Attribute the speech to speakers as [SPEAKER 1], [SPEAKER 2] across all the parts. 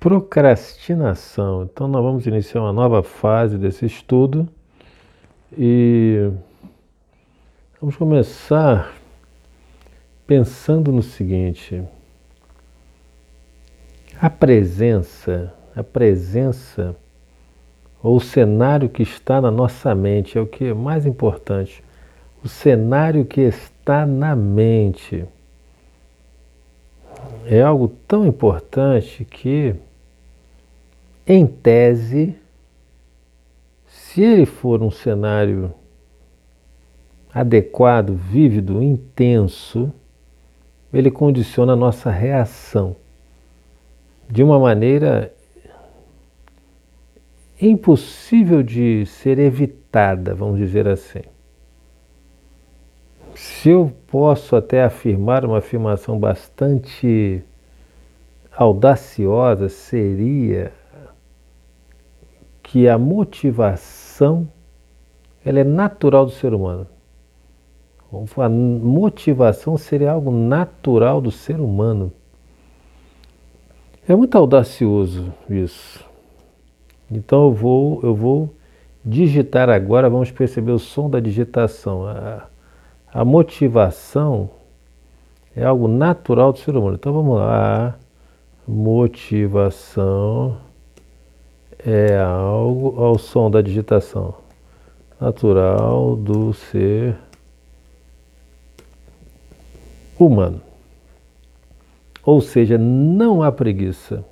[SPEAKER 1] procrastinação. Então, nós vamos iniciar uma nova fase desse estudo e vamos começar pensando no seguinte: a presença, a presença ou o cenário que está na nossa mente é o que é mais importante. O cenário que está na mente é algo tão importante que em tese, se ele for um cenário adequado, vívido, intenso, ele condiciona a nossa reação de uma maneira impossível de ser evitada, vamos dizer assim. Se eu posso até afirmar uma afirmação bastante audaciosa, seria que a motivação ela é natural do ser humano. A motivação seria algo natural do ser humano. É muito audacioso isso. Então eu vou, eu vou digitar agora, vamos perceber o som da digitação. A, a motivação é algo natural do ser humano. Então vamos lá. Motivação é algo ao som da digitação natural do ser humano. Ou seja, não há preguiça.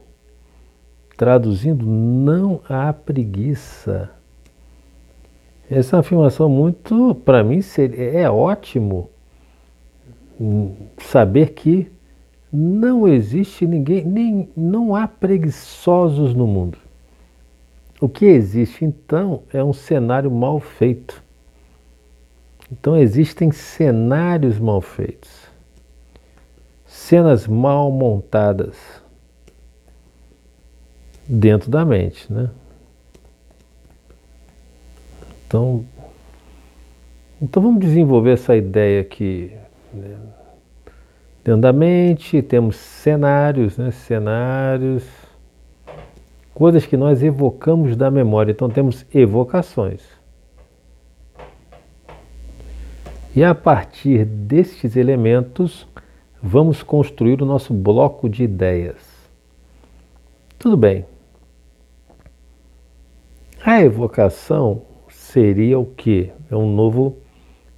[SPEAKER 1] Traduzindo, não há preguiça. Essa é afirmação muito, para mim, é ótimo saber que não existe ninguém, nem não há preguiçosos no mundo. O que existe então é um cenário mal feito. Então existem cenários mal feitos, cenas mal montadas dentro da mente, né? Então, então vamos desenvolver essa ideia aqui. Né? Dentro da mente temos cenários, né? Cenários coisas que nós evocamos da memória. Então temos evocações. E a partir destes elementos, vamos construir o nosso bloco de ideias. Tudo bem. A evocação seria o que? É um novo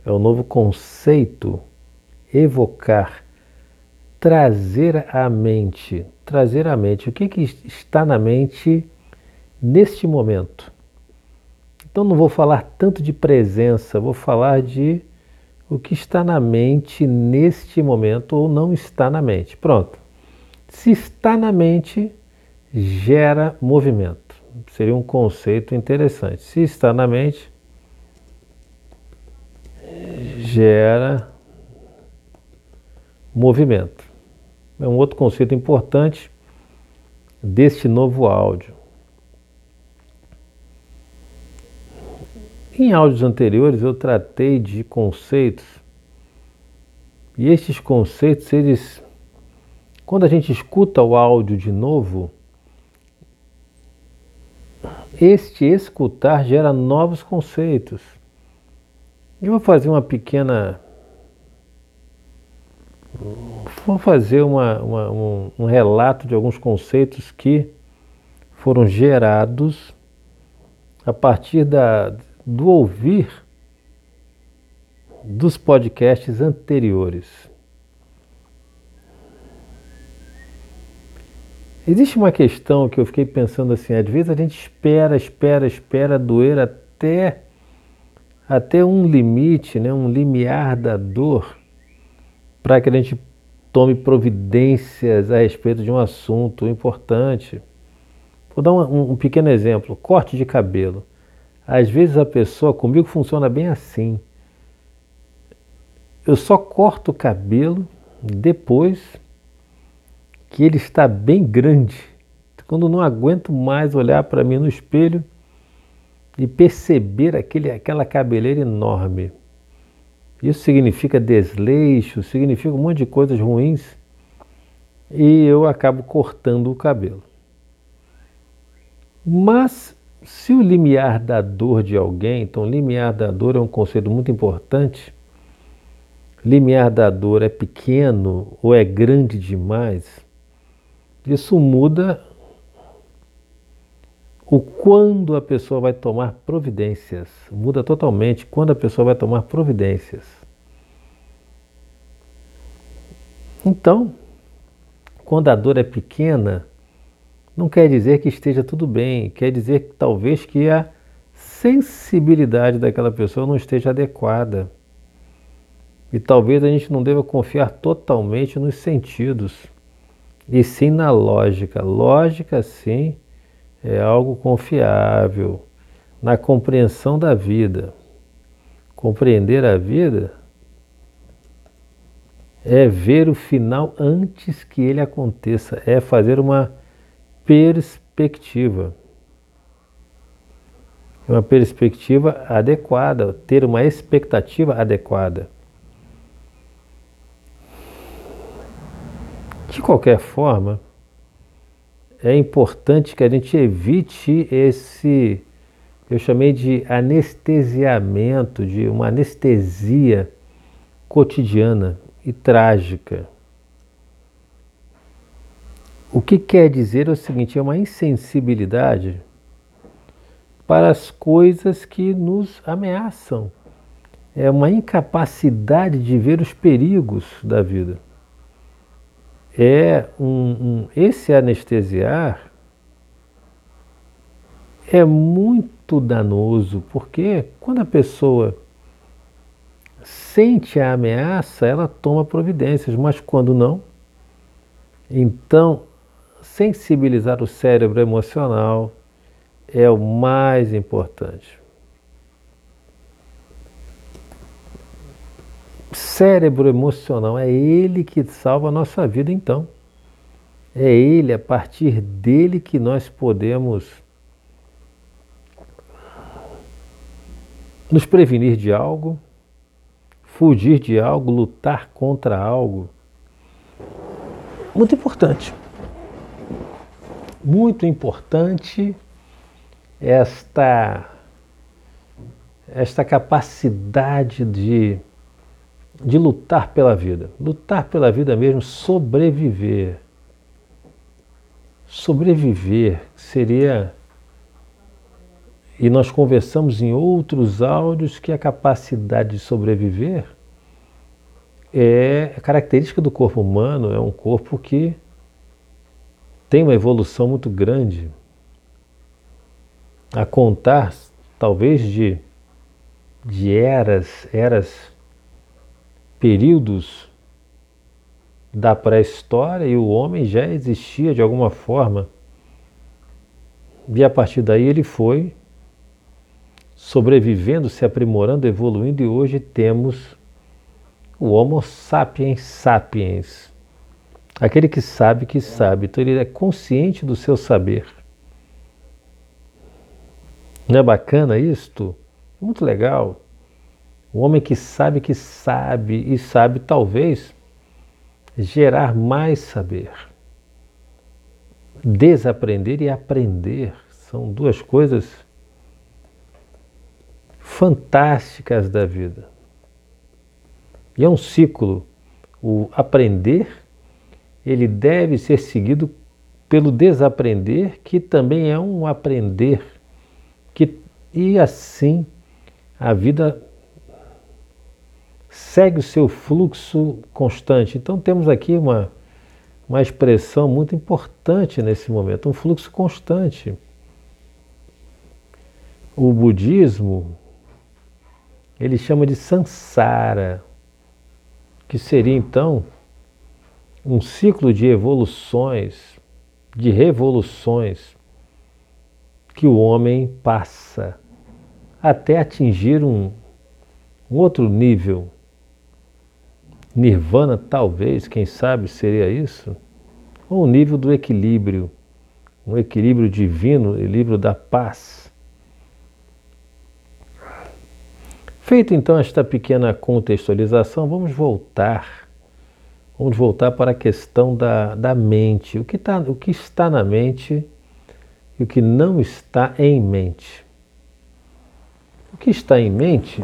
[SPEAKER 1] é um novo conceito evocar, trazer à mente trazer à mente o que, que está na mente neste momento. Então não vou falar tanto de presença, vou falar de o que está na mente neste momento ou não está na mente. Pronto. Se está na mente, gera movimento. Seria um conceito interessante. Se está na mente, gera movimento é um outro conceito importante deste novo áudio. Em áudios anteriores eu tratei de conceitos e estes conceitos, eles, quando a gente escuta o áudio de novo, este escutar gera novos conceitos. Eu vou fazer uma pequena Vou fazer uma, uma, um, um relato de alguns conceitos que foram gerados a partir da, do ouvir dos podcasts anteriores. Existe uma questão que eu fiquei pensando assim, às vezes a gente espera, espera, espera doer até até um limite, né, um limiar da dor para que a gente tome providências a respeito de um assunto importante. Vou dar um, um pequeno exemplo: corte de cabelo. Às vezes a pessoa, comigo funciona bem assim. Eu só corto o cabelo depois que ele está bem grande. Quando não aguento mais olhar para mim no espelho e perceber aquele, aquela cabeleira enorme. Isso significa desleixo, significa um monte de coisas ruins e eu acabo cortando o cabelo. Mas se o limiar da dor de alguém, então limiar da dor é um conceito muito importante. Limiar da dor é pequeno ou é grande demais, isso muda o quando a pessoa vai tomar providências. Muda totalmente quando a pessoa vai tomar providências. Então, quando a dor é pequena, não quer dizer que esteja tudo bem, quer dizer que talvez que a sensibilidade daquela pessoa não esteja adequada. E talvez a gente não deva confiar totalmente nos sentidos, e sim na lógica. Lógica, sim, é algo confiável na compreensão da vida. Compreender a vida é ver o final antes que ele aconteça, é fazer uma perspectiva. Uma perspectiva adequada, ter uma expectativa adequada. De qualquer forma, é importante que a gente evite esse, eu chamei de anestesiamento, de uma anestesia cotidiana e trágica. O que quer dizer é o seguinte: é uma insensibilidade para as coisas que nos ameaçam. É uma incapacidade de ver os perigos da vida. É um, um esse anestesiar é muito danoso, porque quando a pessoa sente a ameaça, ela toma providências, mas quando não, então sensibilizar o cérebro emocional é o mais importante. Cérebro emocional é ele que salva a nossa vida, então. É ele, a partir dele que nós podemos nos prevenir de algo, fugir de algo, lutar contra algo. Muito importante muito importante esta, esta capacidade de, de lutar pela vida. Lutar pela vida mesmo, sobreviver. Sobreviver seria. E nós conversamos em outros áudios que a capacidade de sobreviver é característica do corpo humano, é um corpo que tem uma evolução muito grande a contar, talvez de, de eras, eras, períodos da pré-história e o homem já existia de alguma forma. E a partir daí ele foi sobrevivendo, se aprimorando, evoluindo, e hoje temos o Homo sapiens sapiens, Aquele que sabe que sabe, então ele é consciente do seu saber. Não é bacana isto? Muito legal. O homem que sabe que sabe e sabe talvez gerar mais saber. Desaprender e aprender são duas coisas fantásticas da vida. E é um ciclo. O aprender ele deve ser seguido pelo desaprender, que também é um aprender, que, e assim a vida segue o seu fluxo constante. Então temos aqui uma, uma expressão muito importante nesse momento, um fluxo constante. O budismo, ele chama de samsara, que seria então um ciclo de evoluções, de revoluções que o homem passa até atingir um, um outro nível. Nirvana, talvez, quem sabe seria isso, ou o nível do equilíbrio, um equilíbrio divino, equilíbrio da paz. Feito então esta pequena contextualização, vamos voltar Vamos voltar para a questão da, da mente. O que, tá, o que está na mente e o que não está em mente. O que está em mente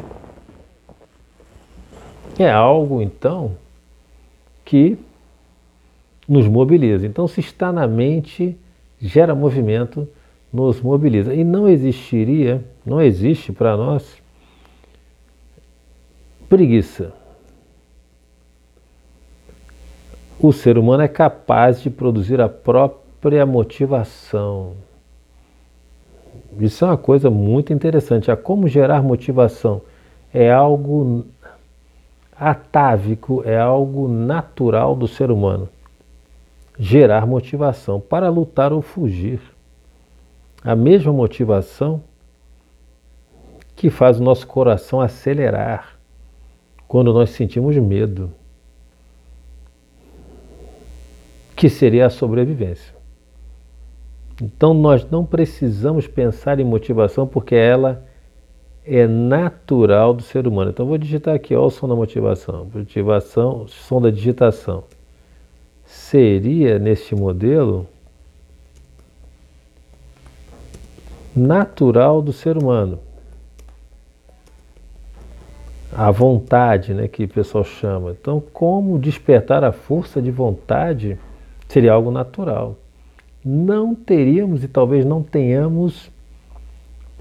[SPEAKER 1] é algo, então, que nos mobiliza. Então, se está na mente, gera movimento, nos mobiliza. E não existiria, não existe para nós preguiça. O ser humano é capaz de produzir a própria motivação. Isso é uma coisa muito interessante. A como gerar motivação é algo atávico, é algo natural do ser humano. Gerar motivação para lutar ou fugir. A mesma motivação que faz o nosso coração acelerar quando nós sentimos medo, que seria a sobrevivência. Então nós não precisamos pensar em motivação porque ela é natural do ser humano. Então vou digitar aqui, ó, o som da motivação. Motivação, som da digitação. Seria neste modelo natural do ser humano. A vontade, né, que o pessoal chama. Então, como despertar a força de vontade seria algo natural. Não teríamos e talvez não tenhamos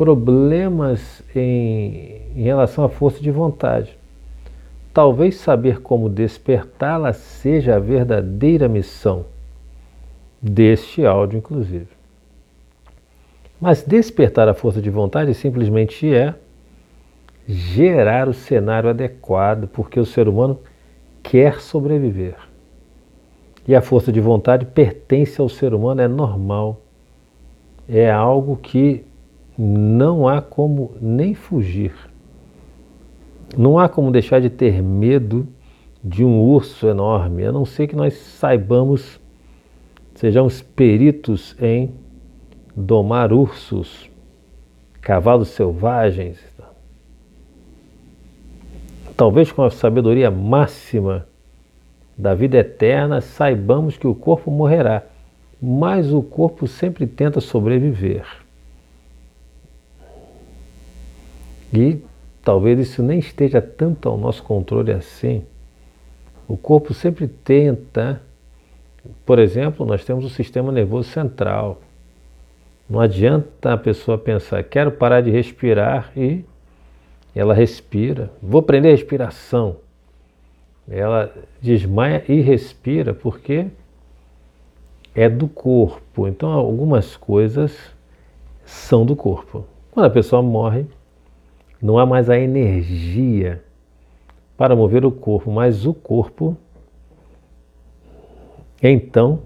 [SPEAKER 1] problemas em, em relação à força de vontade. Talvez saber como despertá-la seja a verdadeira missão deste áudio, inclusive. Mas despertar a força de vontade simplesmente é gerar o cenário adequado, porque o ser humano quer sobreviver. E a força de vontade pertence ao ser humano, é normal. É algo que não há como nem fugir. Não há como deixar de ter medo de um urso enorme, a não ser que nós saibamos, sejamos peritos em domar ursos, cavalos selvagens. Talvez com a sabedoria máxima da vida eterna saibamos que o corpo morrerá, mas o corpo sempre tenta sobreviver. E talvez isso nem esteja tanto ao nosso controle assim. O corpo sempre tenta, por exemplo, nós temos o sistema nervoso central. Não adianta a pessoa pensar, quero parar de respirar e ela respira. Vou prender a respiração. Ela desmaia e respira porque é do corpo. Então algumas coisas são do corpo. Quando a pessoa morre, não há mais a energia para mover o corpo, mas o corpo, então,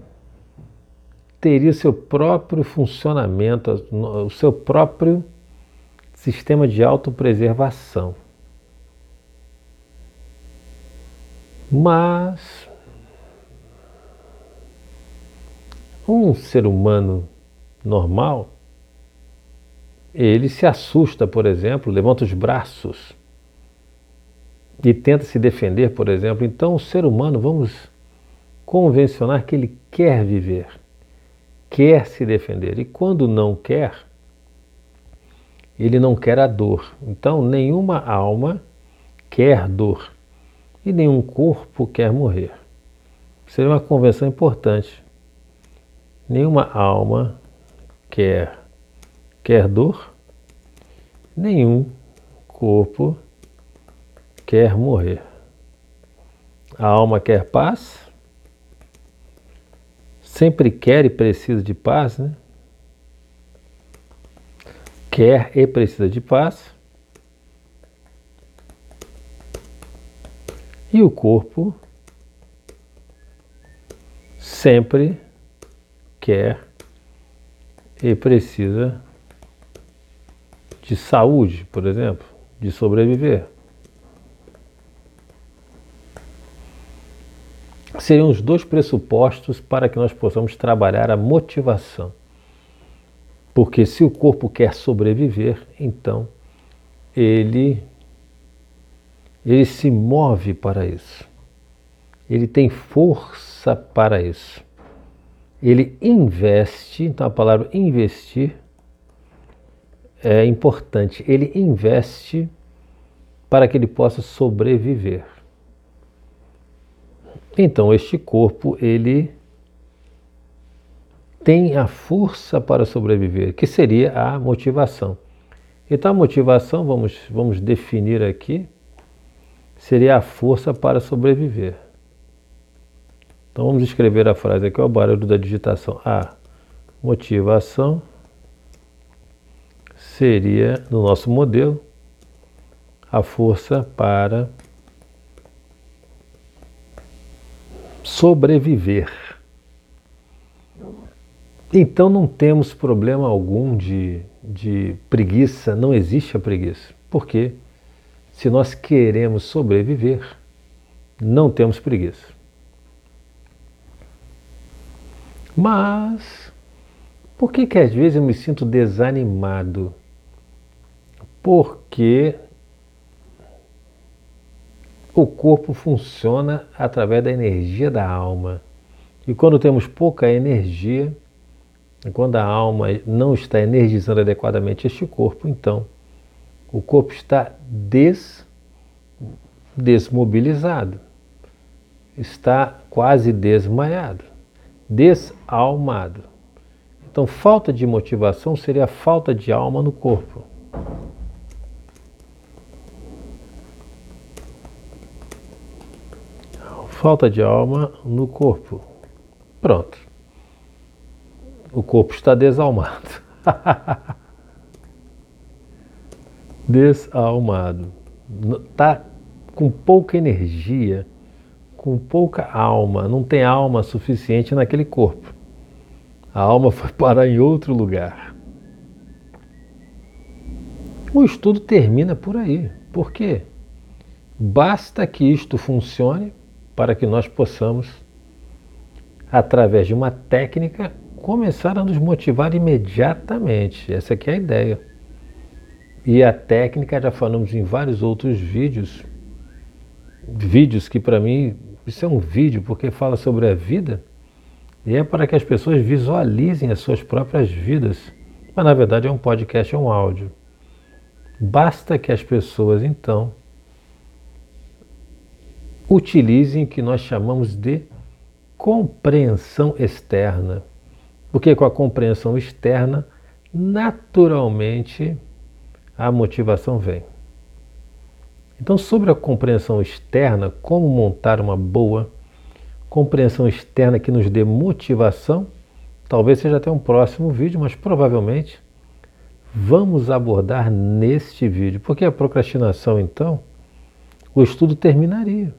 [SPEAKER 1] teria seu próprio funcionamento, o seu próprio sistema de autopreservação. Mas um ser humano normal ele se assusta, por exemplo, levanta os braços e tenta se defender, por exemplo. Então, o ser humano, vamos convencionar que ele quer viver, quer se defender. E quando não quer, ele não quer a dor. Então, nenhuma alma quer dor e nenhum corpo quer morrer. Seria uma convenção importante. Nenhuma alma quer quer dor, nenhum corpo quer morrer. A alma quer paz, sempre quer e precisa de paz, né? Quer e precisa de paz. E o corpo sempre quer e precisa de saúde, por exemplo, de sobreviver. Seriam os dois pressupostos para que nós possamos trabalhar a motivação. Porque se o corpo quer sobreviver, então ele ele se move para isso. Ele tem força para isso. ele investe, então a palavra investir é importante, ele investe para que ele possa sobreviver. Então este corpo ele tem a força para sobreviver, que seria a motivação. Então a motivação, vamos, vamos definir aqui, seria a força para sobreviver. Então vamos escrever a frase aqui, o barulho da digitação. A motivação seria, no nosso modelo, a força para sobreviver. Então não temos problema algum de, de preguiça, não existe a preguiça. Porque se nós queremos sobreviver, não temos preguiça. Mas por que que às vezes eu me sinto desanimado? Porque o corpo funciona através da energia da alma. E quando temos pouca energia, quando a alma não está energizando adequadamente este corpo, então o corpo está des, desmobilizado, está quase desmaiado, desalmado. Então, falta de motivação seria falta de alma no corpo. Falta de alma no corpo. Pronto. O corpo está desalmado. desalmado. Está com pouca energia, com pouca alma, não tem alma suficiente naquele corpo. A alma foi parar em outro lugar. O estudo termina por aí. Por quê? Basta que isto funcione para que nós possamos, através de uma técnica, começar a nos motivar imediatamente. Essa aqui é a ideia. E a técnica, já falamos em vários outros vídeos, vídeos que para mim, isso é um vídeo porque fala sobre a vida, e é para que as pessoas visualizem as suas próprias vidas. Mas na verdade é um podcast, é um áudio. Basta que as pessoas então utilizem o que nós chamamos de compreensão externa. Porque com a compreensão externa, naturalmente a motivação vem. Então, sobre a compreensão externa, como montar uma boa compreensão externa que nos dê motivação, talvez seja até um próximo vídeo, mas provavelmente vamos abordar neste vídeo, porque a procrastinação, então, o estudo terminaria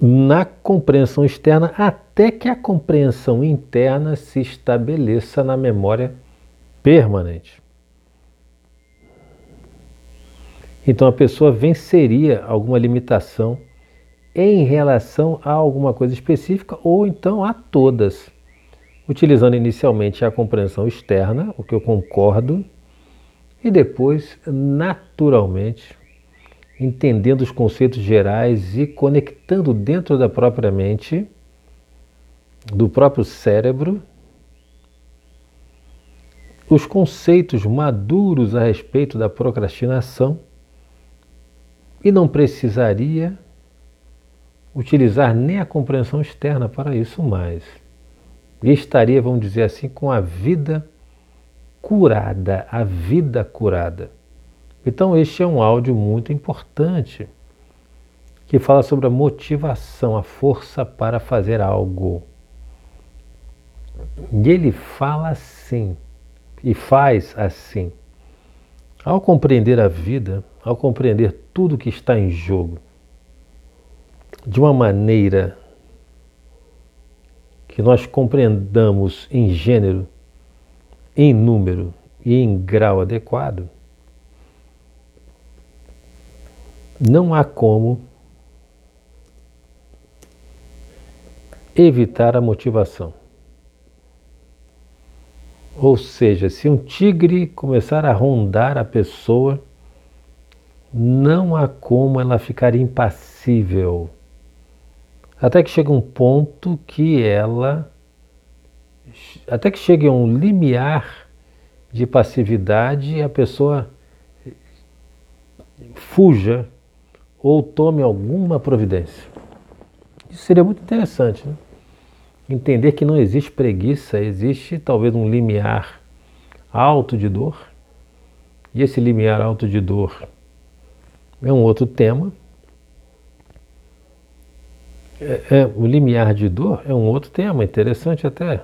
[SPEAKER 1] na compreensão externa até que a compreensão interna se estabeleça na memória permanente. Então a pessoa venceria alguma limitação em relação a alguma coisa específica ou então a todas, utilizando inicialmente a compreensão externa, o que eu concordo, e depois, naturalmente, entendendo os conceitos gerais e conectando dentro da própria mente, do próprio cérebro, os conceitos maduros a respeito da procrastinação e não precisaria utilizar nem a compreensão externa para isso mais. E estaria, vamos dizer assim, com a vida curada, a vida curada. Então, este é um áudio muito importante que fala sobre a motivação, a força para fazer algo. E ele fala assim, e faz assim. Ao compreender a vida, ao compreender tudo que está em jogo, de uma maneira que nós compreendamos em gênero, em número e em grau adequado, não há como evitar a motivação. Ou seja, se um tigre começar a rondar a pessoa, não há como ela ficar impassível. Até que chega um ponto que ela. Até que chegue a um limiar de passividade e a pessoa fuja ou tome alguma providência. Isso seria muito interessante. Né? Entender que não existe preguiça, existe talvez um limiar alto de dor. E esse limiar alto de dor é um outro tema. É, é, o limiar de dor é um outro tema, interessante até.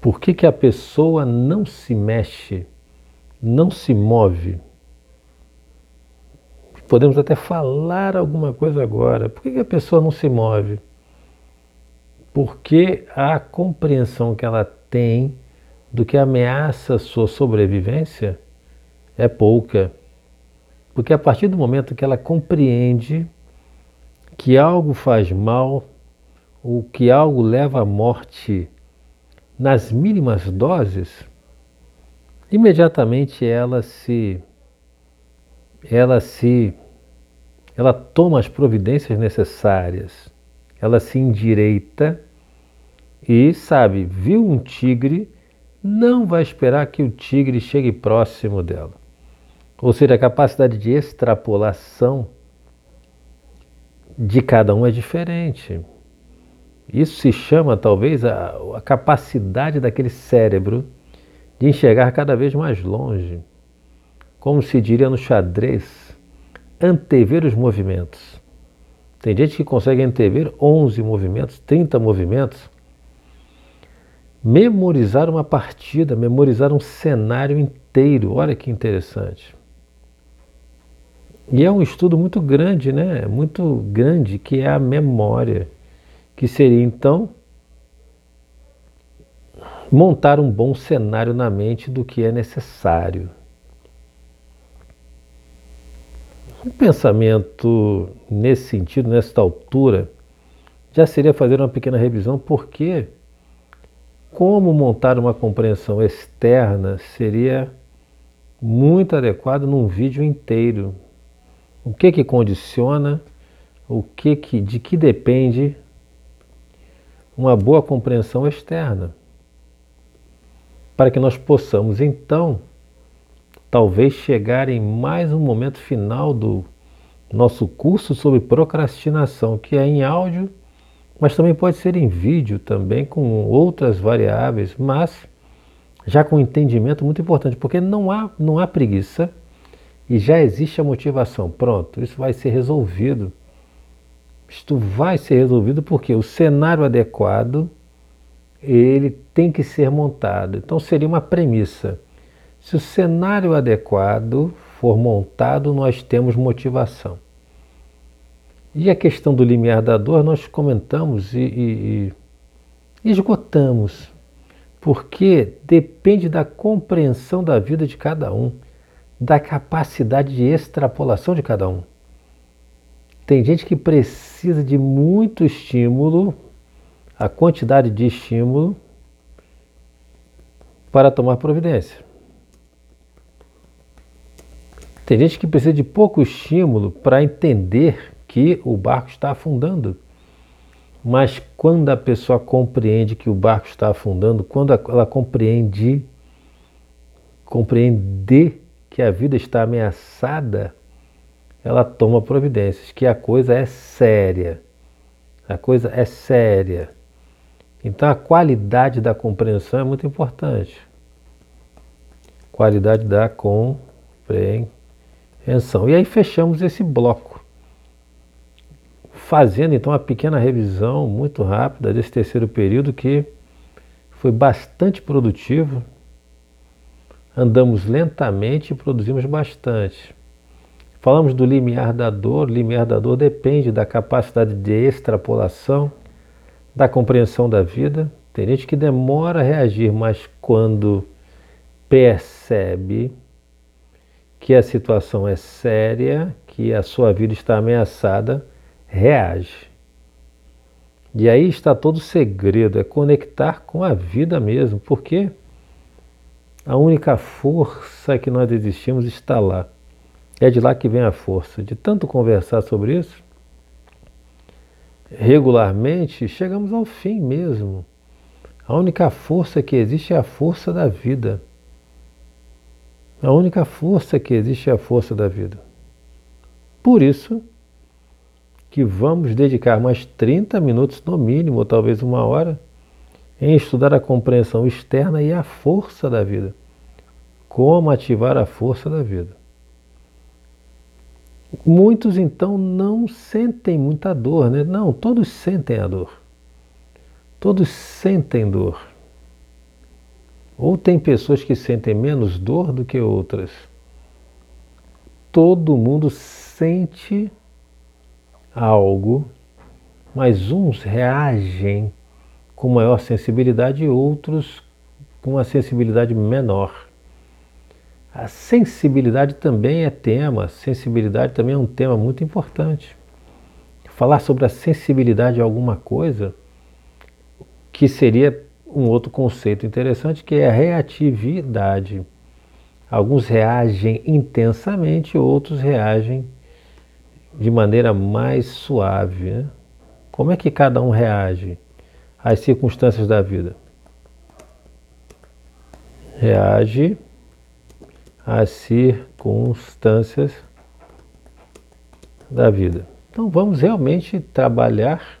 [SPEAKER 1] Por que, que a pessoa não se mexe, não se move? Podemos até falar alguma coisa agora. Por que, a pessoa não se move? Porque a compreensão que ela tem do que ameaça a sua sobrevivência é pouca. Porque a partir do momento que ela compreende que algo faz mal, ou que algo leva à morte nas mínimas doses, imediatamente ela se ela se ela toma as providências necessárias, ela se endireita e sabe, viu um tigre, não vai esperar que o tigre chegue próximo dela. Ou seja, a capacidade de extrapolação de cada um é diferente. Isso se chama talvez a, a capacidade daquele cérebro de enxergar cada vez mais longe. Como se diria no xadrez, antever os movimentos. Tem gente que consegue antever 11 movimentos, 30 movimentos. Memorizar uma partida, memorizar um cenário inteiro. Olha que interessante. E é um estudo muito grande, né? Muito grande, que é a memória, que seria então montar um bom cenário na mente do que é necessário. Um pensamento nesse sentido, nesta altura, já seria fazer uma pequena revisão, porque como montar uma compreensão externa seria muito adequado num vídeo inteiro, o que que condiciona, o que que, de que depende uma boa compreensão externa, para que nós possamos então talvez chegar em mais um momento final do nosso curso sobre procrastinação, que é em áudio, mas também pode ser em vídeo também com outras variáveis, mas já com entendimento muito importante, porque não há, não há preguiça, e já existe a motivação. Pronto, isso vai ser resolvido. Isto vai ser resolvido porque o cenário adequado ele tem que ser montado. Então seria uma premissa. Se o cenário adequado for montado, nós temos motivação. E a questão do limiar da dor nós comentamos e, e, e esgotamos, porque depende da compreensão da vida de cada um da capacidade de extrapolação de cada um. Tem gente que precisa de muito estímulo, a quantidade de estímulo, para tomar providência. Tem gente que precisa de pouco estímulo para entender que o barco está afundando. Mas quando a pessoa compreende que o barco está afundando, quando ela compreende, compreende que a vida está ameaçada, ela toma providências, que a coisa é séria. A coisa é séria. Então a qualidade da compreensão é muito importante. Qualidade da compreensão. E aí fechamos esse bloco. Fazendo então uma pequena revisão muito rápida desse terceiro período que foi bastante produtivo andamos lentamente e produzimos bastante. Falamos do limiar da dor. O limiar da dor depende da capacidade de extrapolação, da compreensão da vida. Tem gente que demora a reagir, mas quando percebe que a situação é séria, que a sua vida está ameaçada, reage. E aí está todo o segredo, é conectar com a vida mesmo, porque a única força que nós existimos está lá. É de lá que vem a força. De tanto conversar sobre isso, regularmente, chegamos ao fim mesmo. A única força que existe é a força da vida. A única força que existe é a força da vida. Por isso que vamos dedicar mais 30 minutos no mínimo, ou talvez uma hora, em estudar a compreensão externa e a força da vida. Como ativar a força da vida. Muitos então não sentem muita dor, né? Não, todos sentem a dor. Todos sentem dor. Ou tem pessoas que sentem menos dor do que outras. Todo mundo sente algo, mas uns reagem com maior sensibilidade e outros com uma sensibilidade menor. A sensibilidade também é tema, sensibilidade também é um tema muito importante. Falar sobre a sensibilidade de alguma coisa, que seria um outro conceito interessante, que é a reatividade. Alguns reagem intensamente, outros reagem de maneira mais suave. Né? Como é que cada um reage às circunstâncias da vida? Reage às circunstâncias da vida. Então vamos realmente trabalhar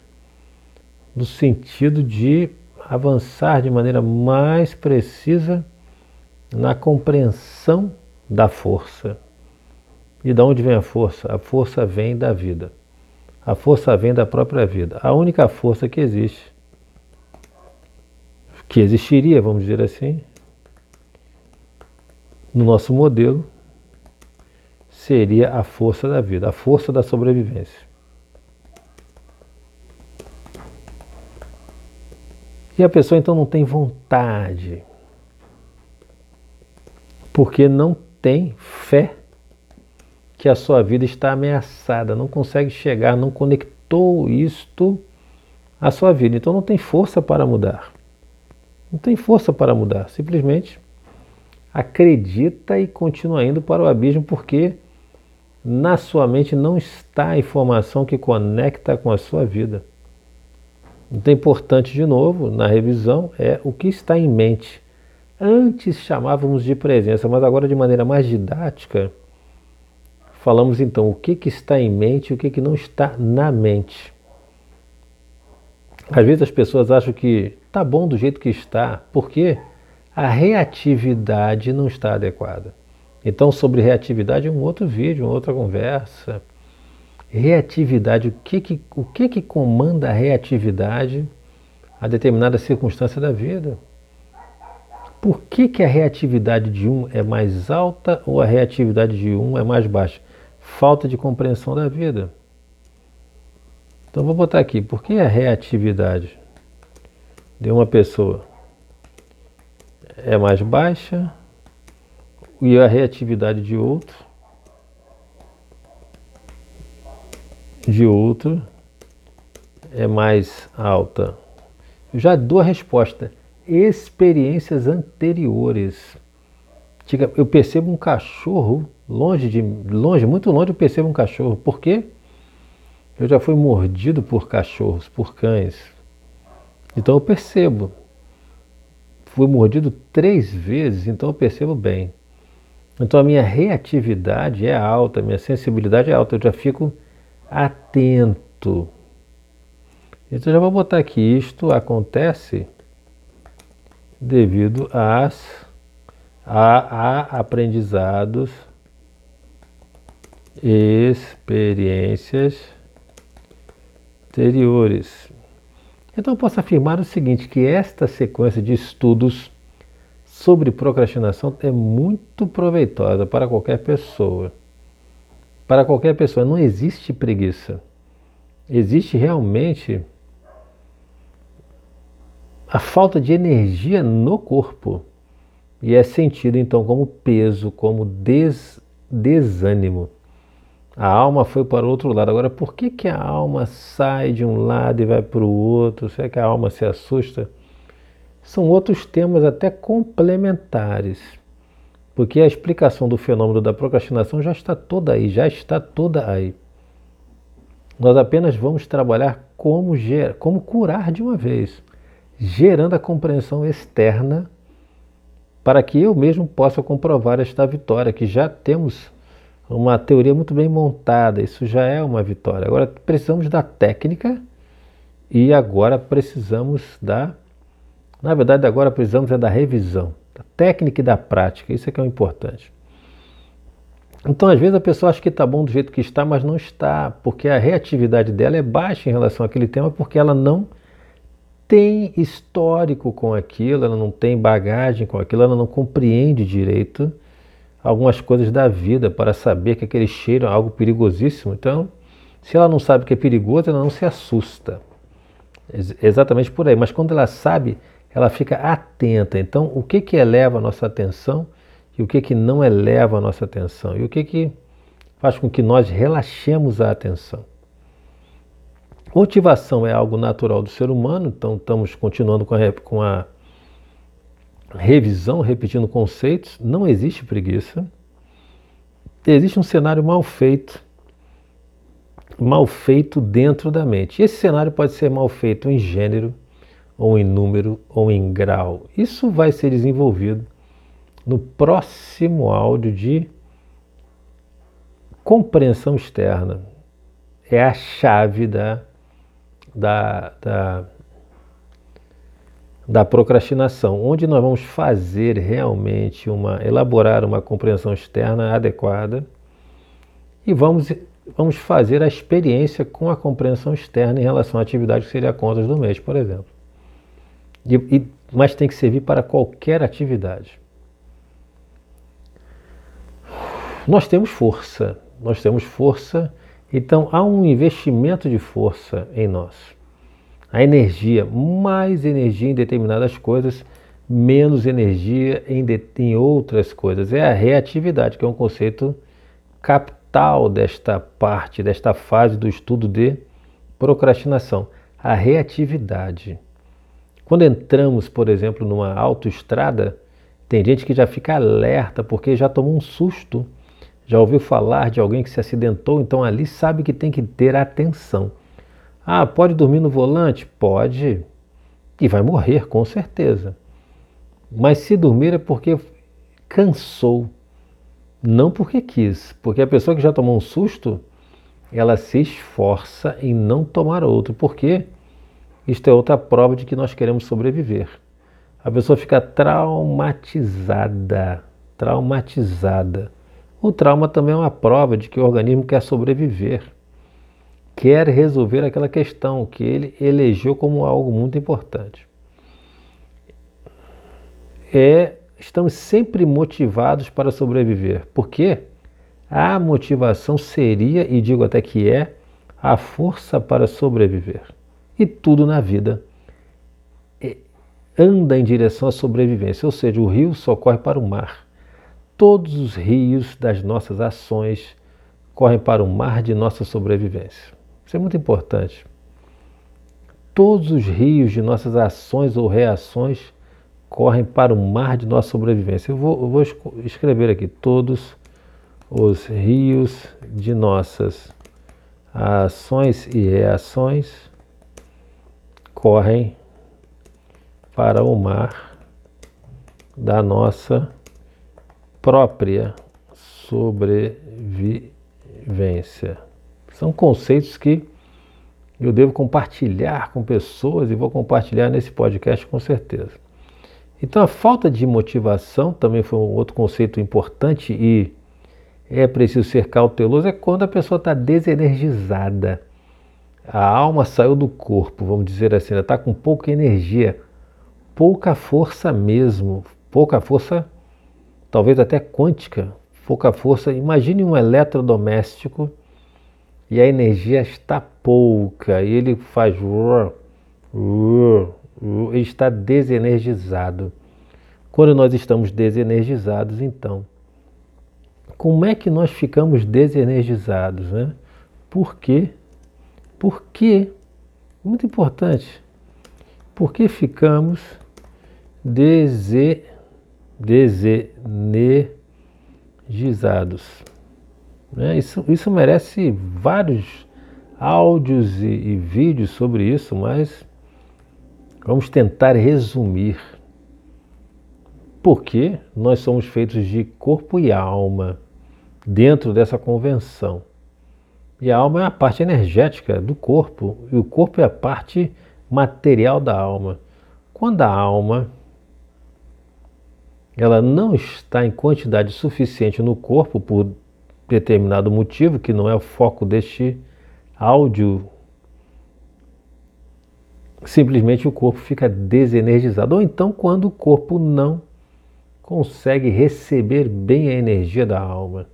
[SPEAKER 1] no sentido de avançar de maneira mais precisa na compreensão da força. E de onde vem a força? A força vem da vida. A força vem da própria vida. A única força que existe, que existiria, vamos dizer assim, no nosso modelo, seria a força da vida, a força da sobrevivência. E a pessoa então não tem vontade, porque não tem fé que a sua vida está ameaçada, não consegue chegar, não conectou isto à sua vida. Então não tem força para mudar. Não tem força para mudar. Simplesmente acredita e continua indo para o abismo porque na sua mente não está a informação que conecta com a sua vida. Então, importante de novo na revisão é o que está em mente. Antes chamávamos de presença, mas agora de maneira mais didática, falamos então o que, que está em mente e o que, que não está na mente. Às vezes as pessoas acham que está bom do jeito que está, porque a reatividade não está adequada. Então, sobre reatividade é um outro vídeo, uma outra conversa. Reatividade, o que que, o que, que comanda a reatividade a determinada circunstância da vida? Por que, que a reatividade de um é mais alta ou a reatividade de um é mais baixa? falta de compreensão da vida. Então vou botar aqui, por que a reatividade de uma pessoa é mais baixa e a reatividade de outro de outro é mais alta? Eu já dou a resposta. Experiências anteriores. Eu percebo um cachorro longe de longe, muito longe eu percebo um cachorro. Por quê? Eu já fui mordido por cachorros, por cães. Então eu percebo. Fui mordido três vezes, então eu percebo bem. Então a minha reatividade é alta, a minha sensibilidade é alta, eu já fico atento. Então já vou botar aqui, isto acontece devido às, a, a aprendizados experiências anteriores. Então, posso afirmar o seguinte: que esta sequência de estudos sobre procrastinação é muito proveitosa para qualquer pessoa. Para qualquer pessoa, não existe preguiça. Existe realmente a falta de energia no corpo. E é sentido então como peso, como des, desânimo. A alma foi para o outro lado. Agora, por que, que a alma sai de um lado e vai para o outro? Será que a alma se assusta? São outros temas até complementares. Porque a explicação do fenômeno da procrastinação já está toda aí, já está toda aí. Nós apenas vamos trabalhar como, ger como curar de uma vez, gerando a compreensão externa para que eu mesmo possa comprovar esta vitória, que já temos uma teoria muito bem montada, isso já é uma vitória. Agora precisamos da técnica e agora precisamos da. Na verdade, agora precisamos é da revisão, da técnica e da prática, isso é que é o importante. Então, às vezes, a pessoa acha que está bom do jeito que está, mas não está, porque a reatividade dela é baixa em relação àquele tema, porque ela não tem histórico com aquilo, ela não tem bagagem com aquilo, ela não compreende direito algumas coisas da vida para saber que aquele cheiro é algo perigosíssimo. Então, se ela não sabe que é perigoso, ela não se assusta. Exatamente por aí. Mas quando ela sabe, ela fica atenta. Então, o que que eleva a nossa atenção e o que que não eleva a nossa atenção? E o que que faz com que nós relaxemos a atenção? Motivação é algo natural do ser humano, então estamos continuando com a, com a revisão, repetindo conceitos. Não existe preguiça. Existe um cenário mal feito, mal feito dentro da mente. Esse cenário pode ser mal feito em gênero, ou em número, ou em grau. Isso vai ser desenvolvido no próximo áudio de compreensão externa. É a chave da da, da, da procrastinação, onde nós vamos fazer realmente uma, elaborar uma compreensão externa adequada e vamos, vamos fazer a experiência com a compreensão externa em relação à atividade que seria contas do mês, por exemplo. E, e, mas tem que servir para qualquer atividade. Nós temos força, nós temos força então há um investimento de força em nós. A energia, mais energia em determinadas coisas, menos energia em, de, em outras coisas. É a reatividade, que é um conceito capital desta parte, desta fase do estudo de procrastinação. A reatividade. Quando entramos, por exemplo, numa autoestrada, tem gente que já fica alerta porque já tomou um susto já ouviu falar de alguém que se acidentou? Então ali sabe que tem que ter atenção. Ah, pode dormir no volante? Pode. E vai morrer, com certeza. Mas se dormir é porque cansou, não porque quis. Porque a pessoa que já tomou um susto, ela se esforça em não tomar outro. Porque isto é outra prova de que nós queremos sobreviver. A pessoa fica traumatizada, traumatizada o trauma também é uma prova de que o organismo quer sobreviver, quer resolver aquela questão que ele elegeu como algo muito importante. É, estamos sempre motivados para sobreviver, porque a motivação seria, e digo até que é, a força para sobreviver. E tudo na vida é, anda em direção à sobrevivência, ou seja, o rio só corre para o mar. Todos os rios das nossas ações correm para o mar de nossa sobrevivência. Isso é muito importante. Todos os rios de nossas ações ou reações correm para o mar de nossa sobrevivência. Eu vou, eu vou escrever aqui: todos os rios de nossas ações e reações correm para o mar da nossa própria sobrevivência. São conceitos que eu devo compartilhar com pessoas e vou compartilhar nesse podcast com certeza. Então, a falta de motivação também foi um outro conceito importante e é preciso ser cauteloso é quando a pessoa está desenergizada. A alma saiu do corpo, vamos dizer assim, ela está com pouca energia, pouca força mesmo, pouca força talvez até quântica, pouca força. Imagine um eletrodoméstico e a energia está pouca e ele faz ele está desenergizado. Quando nós estamos desenergizados, então, como é que nós ficamos desenergizados, né? Por quê? Por quê? Muito importante. Por que ficamos desenergizados? desenergizados. Né? Isso, isso merece vários áudios e, e vídeos sobre isso, mas vamos tentar resumir. Porque nós somos feitos de corpo e alma dentro dessa convenção. E a alma é a parte energética do corpo, e o corpo é a parte material da alma. Quando a alma ela não está em quantidade suficiente no corpo por determinado motivo, que não é o foco deste áudio, simplesmente o corpo fica desenergizado. Ou então, quando o corpo não consegue receber bem a energia da alma.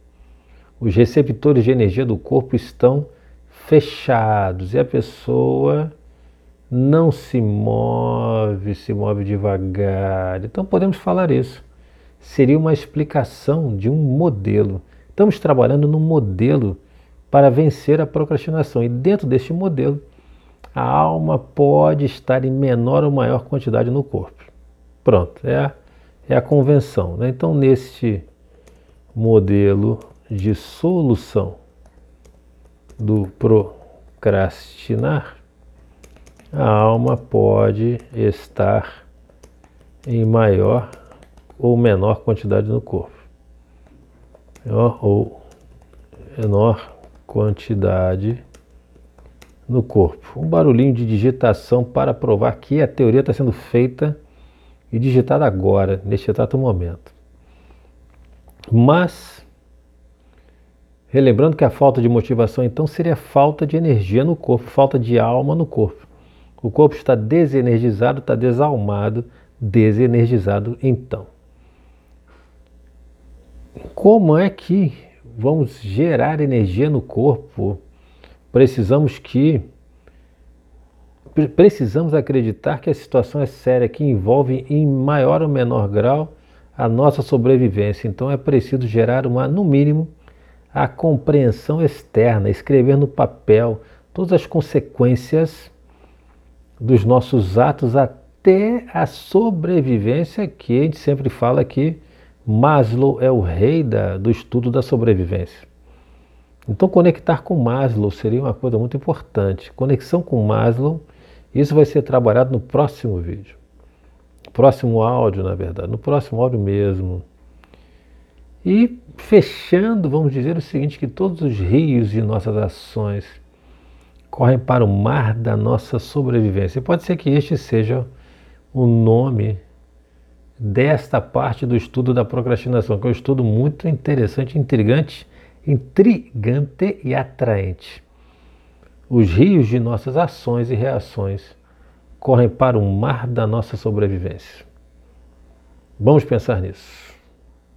[SPEAKER 1] Os receptores de energia do corpo estão fechados e a pessoa não se move, se move devagar. Então podemos falar isso. Seria uma explicação de um modelo. Estamos trabalhando num modelo para vencer a procrastinação. E dentro deste modelo, a alma pode estar em menor ou maior quantidade no corpo. Pronto, é a, é a convenção. Né? Então, neste modelo de solução do procrastinar, a alma pode estar em maior ou menor quantidade no corpo. Menor ou menor quantidade no corpo. Um barulhinho de digitação para provar que a teoria está sendo feita e digitada agora, neste exato momento. Mas, relembrando que a falta de motivação então seria falta de energia no corpo, falta de alma no corpo. O corpo está desenergizado, está desalmado, desenergizado então. Como é que vamos gerar energia no corpo? Precisamos que precisamos acreditar que a situação é séria, que envolve em maior ou menor grau a nossa sobrevivência. Então é preciso gerar uma, no mínimo, a compreensão externa, escrever no papel todas as consequências dos nossos atos até a sobrevivência, que a gente sempre fala que Maslow é o rei da, do estudo da sobrevivência. Então, conectar com Maslow seria uma coisa muito importante. Conexão com Maslow, isso vai ser trabalhado no próximo vídeo. Próximo áudio, na verdade, no próximo áudio mesmo. E fechando, vamos dizer o seguinte: que todos os rios de nossas ações correm para o mar da nossa sobrevivência. Pode ser que este seja o nome desta parte do estudo da procrastinação, que é um estudo muito interessante, intrigante, intrigante e atraente. Os rios de nossas ações e reações correm para o mar da nossa sobrevivência. Vamos pensar nisso.